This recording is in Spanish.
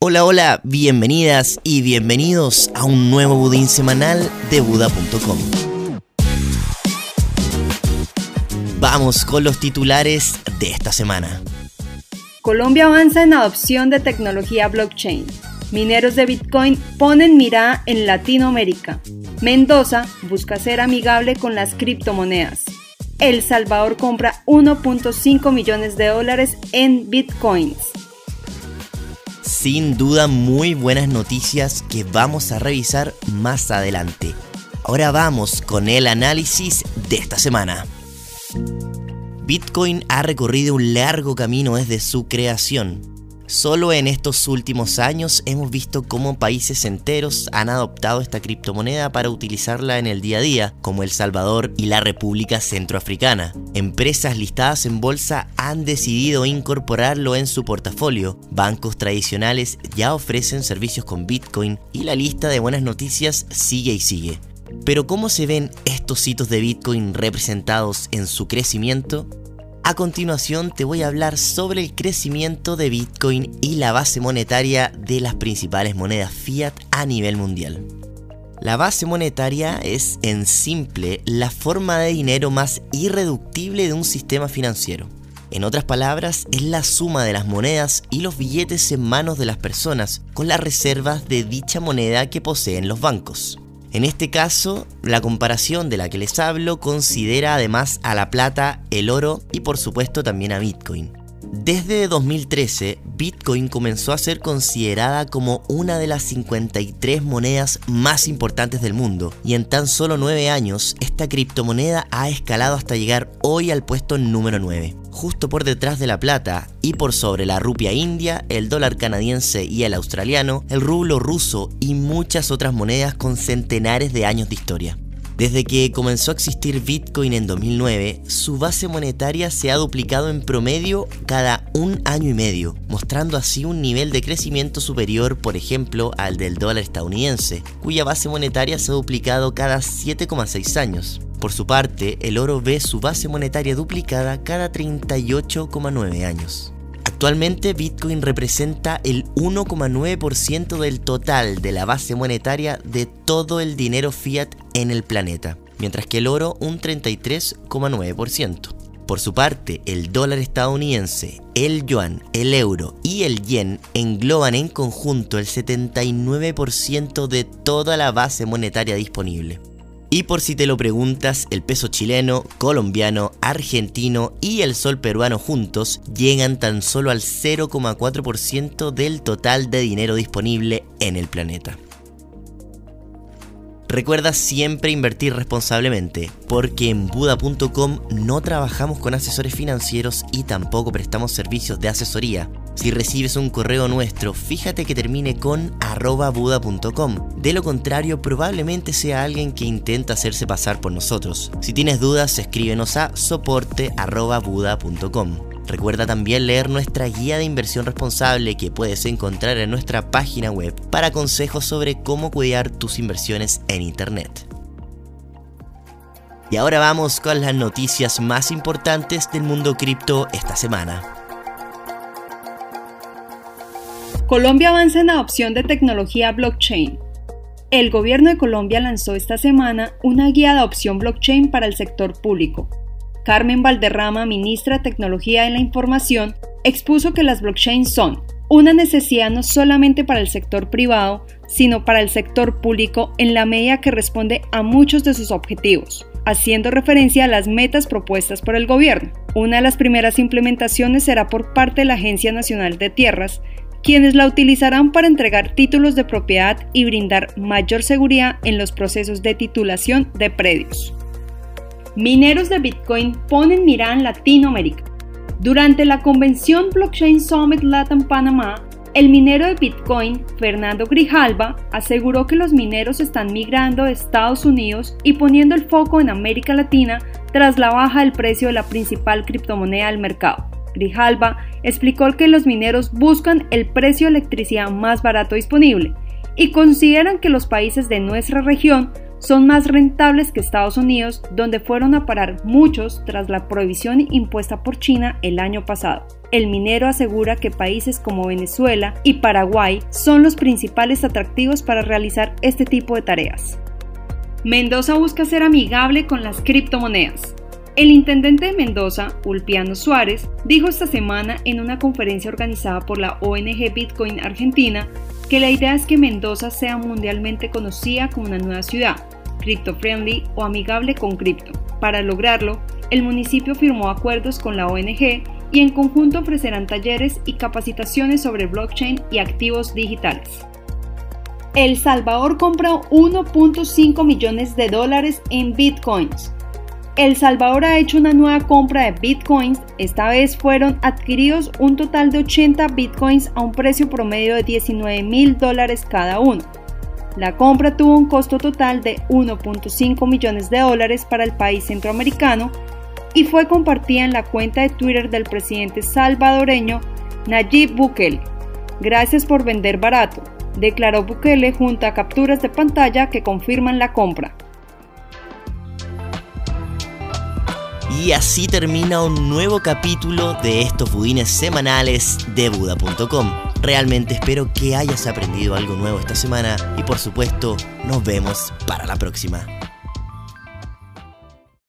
Hola, hola, bienvenidas y bienvenidos a un nuevo budín semanal de Buda.com. Vamos con los titulares de esta semana. Colombia avanza en adopción de tecnología blockchain. Mineros de Bitcoin ponen mirada en Latinoamérica. Mendoza busca ser amigable con las criptomonedas. El Salvador compra 1.5 millones de dólares en Bitcoins sin duda muy buenas noticias que vamos a revisar más adelante. Ahora vamos con el análisis de esta semana. Bitcoin ha recorrido un largo camino desde su creación Solo en estos últimos años hemos visto cómo países enteros han adoptado esta criptomoneda para utilizarla en el día a día, como El Salvador y la República Centroafricana. Empresas listadas en bolsa han decidido incorporarlo en su portafolio. Bancos tradicionales ya ofrecen servicios con Bitcoin y la lista de buenas noticias sigue y sigue. Pero ¿cómo se ven estos hitos de Bitcoin representados en su crecimiento? A continuación te voy a hablar sobre el crecimiento de Bitcoin y la base monetaria de las principales monedas fiat a nivel mundial. La base monetaria es, en simple, la forma de dinero más irreductible de un sistema financiero. En otras palabras, es la suma de las monedas y los billetes en manos de las personas con las reservas de dicha moneda que poseen los bancos. En este caso, la comparación de la que les hablo considera además a la plata, el oro y por supuesto también a Bitcoin. Desde 2013, Bitcoin comenzó a ser considerada como una de las 53 monedas más importantes del mundo y en tan solo 9 años esta criptomoneda ha escalado hasta llegar hoy al puesto número 9 justo por detrás de la plata y por sobre la rupia india, el dólar canadiense y el australiano, el rublo ruso y muchas otras monedas con centenares de años de historia. Desde que comenzó a existir Bitcoin en 2009, su base monetaria se ha duplicado en promedio cada un año y medio, mostrando así un nivel de crecimiento superior, por ejemplo, al del dólar estadounidense, cuya base monetaria se ha duplicado cada 7,6 años. Por su parte, el oro ve su base monetaria duplicada cada 38,9 años. Actualmente Bitcoin representa el 1,9% del total de la base monetaria de todo el dinero fiat en el planeta, mientras que el oro un 33,9%. Por su parte, el dólar estadounidense, el yuan, el euro y el yen engloban en conjunto el 79% de toda la base monetaria disponible. Y por si te lo preguntas, el peso chileno, colombiano, argentino y el sol peruano juntos llegan tan solo al 0,4% del total de dinero disponible en el planeta. Recuerda siempre invertir responsablemente, porque en Buda.com no trabajamos con asesores financieros y tampoco prestamos servicios de asesoría. Si recibes un correo nuestro, fíjate que termine con buda.com. De lo contrario, probablemente sea alguien que intenta hacerse pasar por nosotros. Si tienes dudas, escríbenos a soporte.buda.com. Recuerda también leer nuestra guía de inversión responsable que puedes encontrar en nuestra página web para consejos sobre cómo cuidar tus inversiones en Internet. Y ahora vamos con las noticias más importantes del mundo cripto esta semana. Colombia avanza en adopción de tecnología blockchain. El gobierno de Colombia lanzó esta semana una guía de adopción blockchain para el sector público, Carmen Valderrama, ministra de Tecnología de la Información, expuso que las blockchains son una necesidad no solamente para el sector privado, sino para el sector público en la medida que responde a muchos de sus objetivos, haciendo referencia a las metas propuestas por el gobierno. Una de las primeras implementaciones será por parte de la Agencia Nacional de Tierras, quienes la utilizarán para entregar títulos de propiedad y brindar mayor seguridad en los procesos de titulación de predios. Mineros de Bitcoin ponen mirada en Latinoamérica. Durante la convención Blockchain Summit Latam Panamá, el minero de Bitcoin, Fernando Grijalba, aseguró que los mineros están migrando de Estados Unidos y poniendo el foco en América Latina tras la baja del precio de la principal criptomoneda del mercado. Grijalba explicó que los mineros buscan el precio de electricidad más barato disponible y consideran que los países de nuestra región son más rentables que Estados Unidos, donde fueron a parar muchos tras la prohibición impuesta por China el año pasado. El minero asegura que países como Venezuela y Paraguay son los principales atractivos para realizar este tipo de tareas. Mendoza busca ser amigable con las criptomonedas. El intendente de Mendoza, Ulpiano Suárez, dijo esta semana en una conferencia organizada por la ONG Bitcoin Argentina que la idea es que Mendoza sea mundialmente conocida como una nueva ciudad, crypto-friendly o amigable con cripto. Para lograrlo, el municipio firmó acuerdos con la ONG y en conjunto ofrecerán talleres y capacitaciones sobre blockchain y activos digitales. El Salvador compró 1.5 millones de dólares en bitcoins. El Salvador ha hecho una nueva compra de bitcoins, esta vez fueron adquiridos un total de 80 bitcoins a un precio promedio de 19 mil dólares cada uno. La compra tuvo un costo total de 1.5 millones de dólares para el país centroamericano y fue compartida en la cuenta de Twitter del presidente salvadoreño Nayib Bukele. Gracias por vender barato, declaró Bukele junto a capturas de pantalla que confirman la compra. Y así termina un nuevo capítulo de estos budines semanales de Buda.com. Realmente espero que hayas aprendido algo nuevo esta semana y por supuesto nos vemos para la próxima.